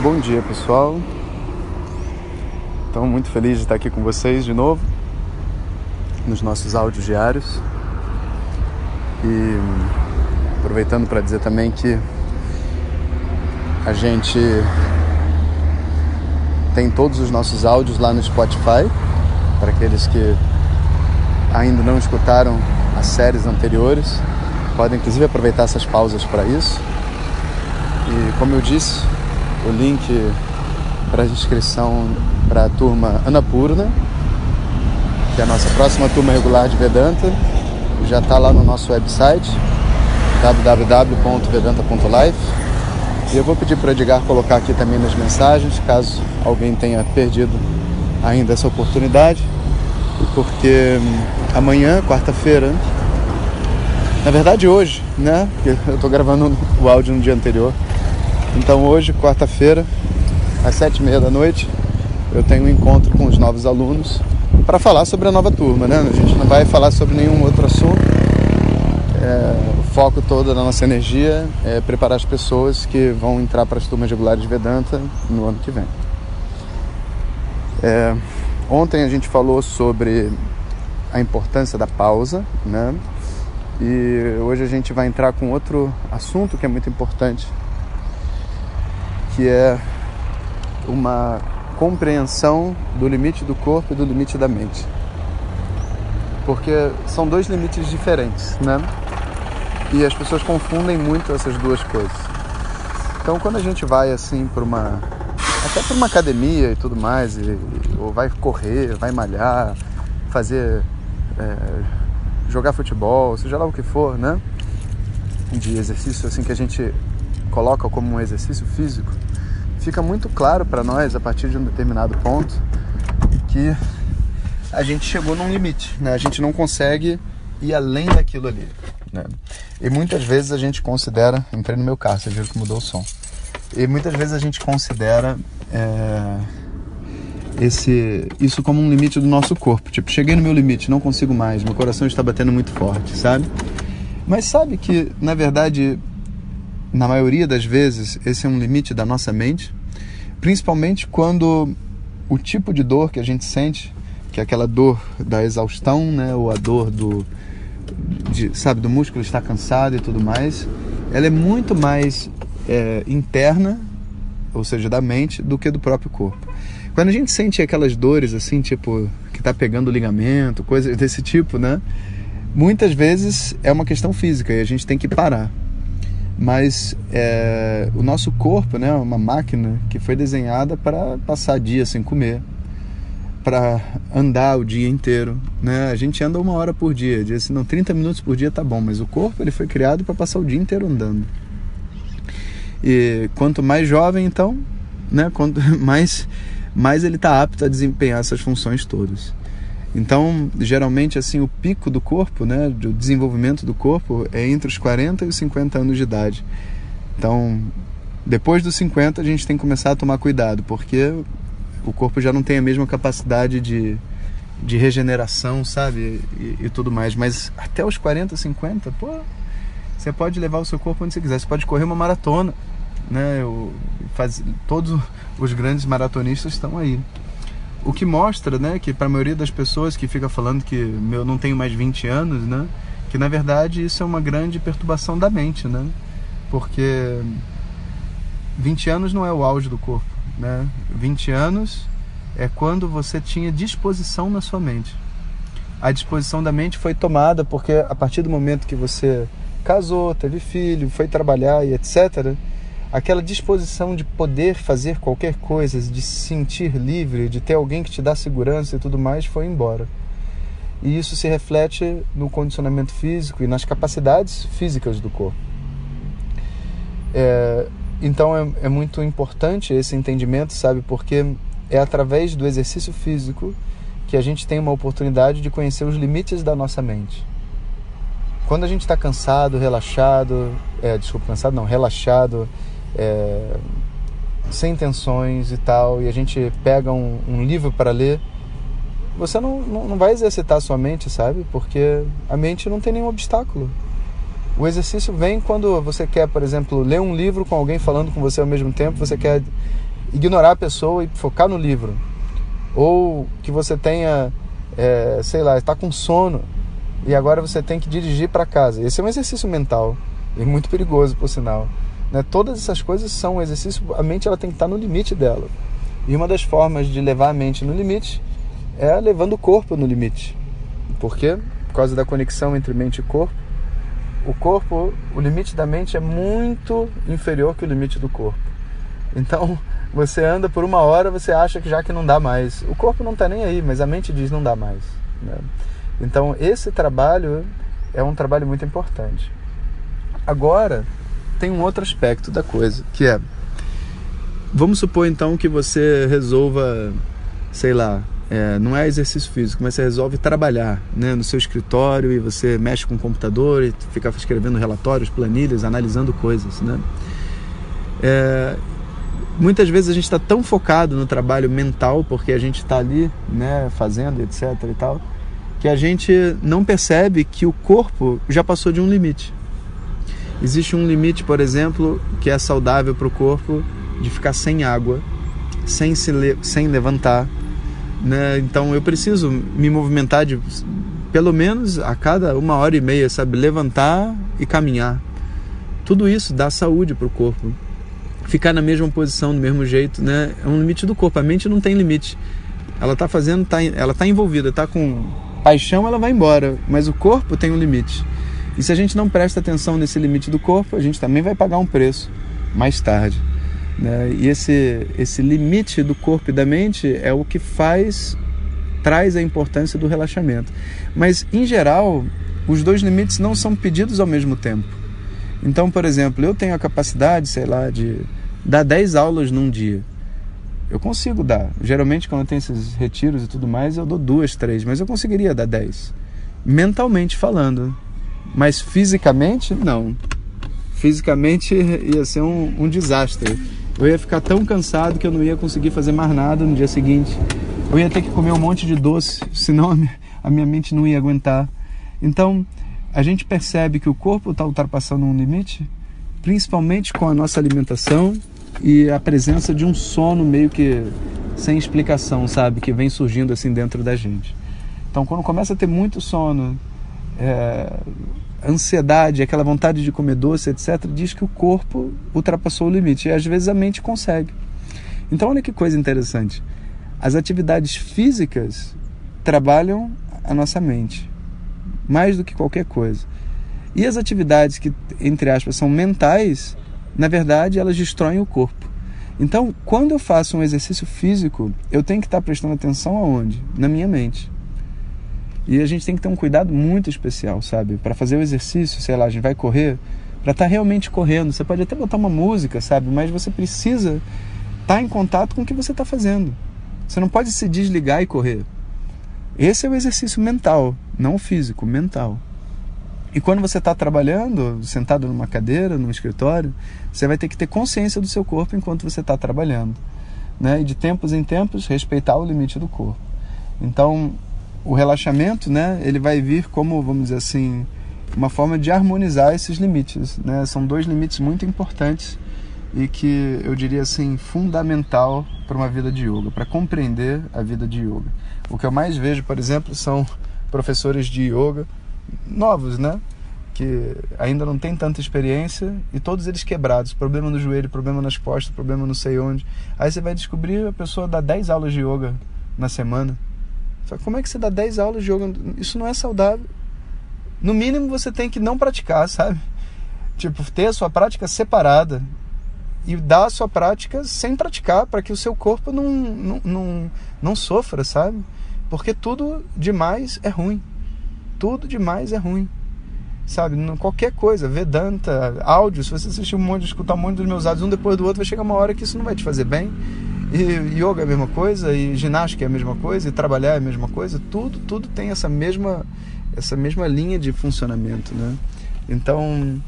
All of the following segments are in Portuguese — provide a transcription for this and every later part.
Bom dia pessoal. Estou muito feliz de estar aqui com vocês de novo Nos nossos áudios diários. E aproveitando para dizer também que A gente tem todos os nossos áudios lá no Spotify Para aqueles que ainda não escutaram as séries anteriores. Podem inclusive aproveitar essas pausas para isso. E como eu disse, o link para inscrição para a turma Anapurna, que é a nossa próxima turma regular de Vedanta, já está lá no nosso website www.vedanta.life. E eu vou pedir para o Edgar colocar aqui também nas mensagens, caso alguém tenha perdido ainda essa oportunidade, porque hum, amanhã, quarta-feira, na verdade hoje, né? Porque eu estou gravando o áudio no dia anterior. Então hoje, quarta-feira, às sete e meia da noite, eu tenho um encontro com os novos alunos para falar sobre a nova turma, né? A gente não vai falar sobre nenhum outro assunto. É, o foco todo da nossa energia é preparar as pessoas que vão entrar para as turmas regulares de Vedanta no ano que vem. É, ontem a gente falou sobre a importância da pausa, né? E hoje a gente vai entrar com outro assunto que é muito importante, que é uma compreensão do limite do corpo e do limite da mente. Porque são dois limites diferentes, né? E as pessoas confundem muito essas duas coisas. Então, quando a gente vai assim para uma até para uma academia e tudo mais, e, ou vai correr, vai malhar, fazer é, jogar futebol, seja lá o que for, né? De exercício assim que a gente coloca como um exercício físico, fica muito claro para nós a partir de um determinado ponto que a gente chegou num limite, né? A gente não consegue ir além daquilo ali, né? E muitas vezes a gente considera, entrei no meu carro, você viu que mudou o som. E muitas vezes a gente considera é, esse isso como um limite do nosso corpo. Tipo, cheguei no meu limite, não consigo mais, meu coração está batendo muito forte, sabe? Mas sabe que, na verdade, na maioria das vezes, esse é um limite da nossa mente, principalmente quando o tipo de dor que a gente sente, que é aquela dor da exaustão, né, ou a dor do de, sabe, do músculo estar cansado e tudo mais, ela é muito mais é, interna, ou seja, da mente, do que do próprio corpo. Quando a gente sente aquelas dores assim, tipo, que tá pegando ligamento, coisas desse tipo, né? Muitas vezes é uma questão física e a gente tem que parar. Mas é, o nosso corpo, né, é uma máquina que foi desenhada para passar dias sem comer, para andar o dia inteiro, né? A gente anda uma hora por dia, diz assim, não, 30 minutos por dia tá bom, mas o corpo ele foi criado para passar o dia inteiro andando. E quanto mais jovem, então, né, quanto mais mais ele está apto a desempenhar essas funções todas. Então, geralmente, assim, o pico do corpo, né, do desenvolvimento do corpo é entre os 40 e os 50 anos de idade. Então, depois dos 50 a gente tem que começar a tomar cuidado, porque o corpo já não tem a mesma capacidade de, de regeneração, sabe, e, e tudo mais. Mas até os 40, 50, pô, você pode levar o seu corpo onde você quiser. Você pode correr uma maratona, né? Eu faz, todos os grandes maratonistas estão aí. O que mostra, né, que para a maioria das pessoas que fica falando que meu não tenho mais 20 anos, né, que na verdade isso é uma grande perturbação da mente, né? Porque 20 anos não é o auge do corpo, né? 20 anos é quando você tinha disposição na sua mente. A disposição da mente foi tomada porque a partir do momento que você casou, teve filho, foi trabalhar e etc, aquela disposição de poder fazer qualquer coisa, de se sentir livre, de ter alguém que te dá segurança e tudo mais, foi embora. e isso se reflete no condicionamento físico e nas capacidades físicas do corpo. É, então é, é muito importante esse entendimento, sabe? Porque é através do exercício físico que a gente tem uma oportunidade de conhecer os limites da nossa mente. Quando a gente está cansado, relaxado, é, desculpa, cansado não, relaxado, é, sem tensões e tal, e a gente pega um, um livro para ler, você não, não, não vai exercitar a sua mente, sabe? Porque a mente não tem nenhum obstáculo. O exercício vem quando você quer, por exemplo, ler um livro com alguém falando com você ao mesmo tempo, você quer ignorar a pessoa e focar no livro. Ou que você tenha, é, sei lá, está com sono e agora você tem que dirigir para casa. Esse é um exercício mental e muito perigoso, por sinal. Né? Todas essas coisas são exercício, a mente ela tem que estar no limite dela. E uma das formas de levar a mente no limite é levando o corpo no limite. Por quê? Por causa da conexão entre mente e corpo. O corpo, o limite da mente é muito inferior que o limite do corpo. Então, você anda por uma hora, você acha que já que não dá mais. O corpo não está nem aí, mas a mente diz não dá mais. Né? Então, esse trabalho é um trabalho muito importante. Agora, tem um outro aspecto da coisa, que é vamos supor então que você resolva, sei lá, é, não é exercício físico, mas você resolve trabalhar né, no seu escritório e você mexe com o computador e fica escrevendo relatórios, planilhas, analisando coisas. Né? É, muitas vezes a gente está tão focado no trabalho mental, porque a gente está ali né, fazendo, etc. e tal, que a gente não percebe que o corpo já passou de um limite. Existe um limite, por exemplo, que é saudável para o corpo de ficar sem água, sem se le sem levantar. Né? Então eu preciso me movimentar de pelo menos a cada uma hora e meia, sabe? Levantar e caminhar. Tudo isso dá saúde para o corpo. Ficar na mesma posição, do mesmo jeito, né? É um limite do corpo. A mente não tem limite. Ela está fazendo, tá, ela está envolvida, está com paixão ela vai embora, mas o corpo tem um limite. E se a gente não presta atenção nesse limite do corpo, a gente também vai pagar um preço mais tarde. Né? E esse, esse limite do corpo e da mente é o que faz, traz a importância do relaxamento. Mas, em geral, os dois limites não são pedidos ao mesmo tempo. Então, por exemplo, eu tenho a capacidade, sei lá, de dar 10 aulas num dia. Eu consigo dar. Geralmente, quando eu tenho esses retiros e tudo mais, eu dou duas, três, mas eu conseguiria dar dez. Mentalmente falando. Mas fisicamente, não. Fisicamente ia ser um, um desastre. Eu ia ficar tão cansado que eu não ia conseguir fazer mais nada no dia seguinte. Eu ia ter que comer um monte de doce, senão a minha, a minha mente não ia aguentar. Então, a gente percebe que o corpo está ultrapassando um limite, principalmente com a nossa alimentação e a presença de um sono meio que sem explicação, sabe? Que vem surgindo assim dentro da gente. Então, quando começa a ter muito sono, é, ansiedade, aquela vontade de comer doce, etc., diz que o corpo ultrapassou o limite. E às vezes a mente consegue. Então, olha que coisa interessante. As atividades físicas trabalham a nossa mente, mais do que qualquer coisa. E as atividades que, entre aspas, são mentais, na verdade, elas destroem o corpo. Então, quando eu faço um exercício físico, eu tenho que estar prestando atenção aonde? Na minha mente. E a gente tem que ter um cuidado muito especial, sabe? Para fazer o exercício, sei lá, a gente vai correr, para estar tá realmente correndo. Você pode até botar uma música, sabe? Mas você precisa estar tá em contato com o que você está fazendo. Você não pode se desligar e correr. Esse é o exercício mental, não físico, mental. E quando você está trabalhando, sentado numa cadeira, num escritório, você vai ter que ter consciência do seu corpo enquanto você está trabalhando. Né? E de tempos em tempos, respeitar o limite do corpo. Então, o relaxamento, né, ele vai vir como, vamos dizer assim, uma forma de harmonizar esses limites. Né? São dois limites muito importantes e que eu diria assim, fundamental para uma vida de yoga, para compreender a vida de yoga. O que eu mais vejo, por exemplo, são professores de yoga novos, né? Que ainda não tem tanta experiência e todos eles quebrados. Problema no joelho, problema nas costas, problema não sei onde. Aí você vai descobrir a pessoa dá 10 aulas de yoga na semana. Como é que você dá 10 aulas de yoga? Isso não é saudável. No mínimo você tem que não praticar, sabe? Tipo, ter a sua prática separada e dar a sua prática sem praticar, para que o seu corpo não, não, não, não sofra, sabe? Porque tudo demais é ruim. tudo demais é ruim. Sabe, qualquer coisa, Vedanta, áudio, se você assistir um monte, escutar um monte dos meus áudios um depois do outro, vai chegar uma hora que isso não vai te fazer bem. E yoga é a mesma coisa, e ginástica é a mesma coisa, e trabalhar é a mesma coisa, tudo, tudo tem essa mesma, essa mesma linha de funcionamento, né? Então,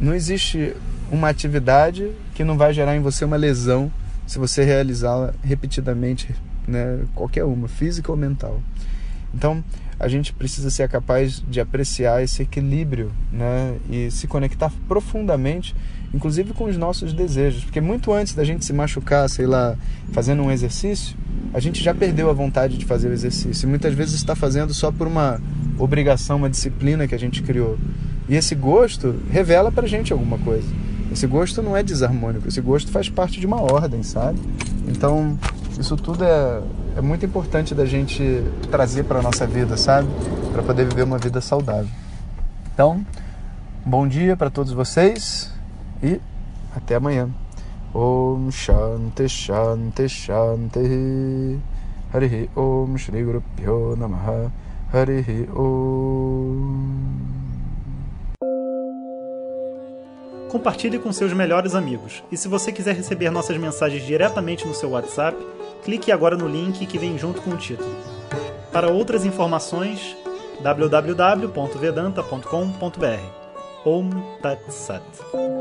não existe uma atividade que não vai gerar em você uma lesão se você realizá-la repetidamente, né? Qualquer uma, física ou mental. Então, a gente precisa ser capaz de apreciar esse equilíbrio, né? E se conectar profundamente, inclusive com os nossos desejos, porque muito antes da gente se machucar, sei lá, fazendo um exercício, a gente já perdeu a vontade de fazer o exercício. E muitas vezes está fazendo só por uma obrigação, uma disciplina que a gente criou. E esse gosto revela pra gente alguma coisa. Esse gosto não é desarmônico, esse gosto faz parte de uma ordem, sabe? Então, isso tudo é, é muito importante da gente trazer para nossa vida, sabe? Para poder viver uma vida saudável. Então, bom dia para todos vocês e até amanhã. Om Shanti Shanti Shanti Harihi Om Shri Guru Pyo Namaha Harihi Om compartilhe com seus melhores amigos. E se você quiser receber nossas mensagens diretamente no seu WhatsApp, clique agora no link que vem junto com o título. Para outras informações, www.vedanta.com.br. Om Tat Sat.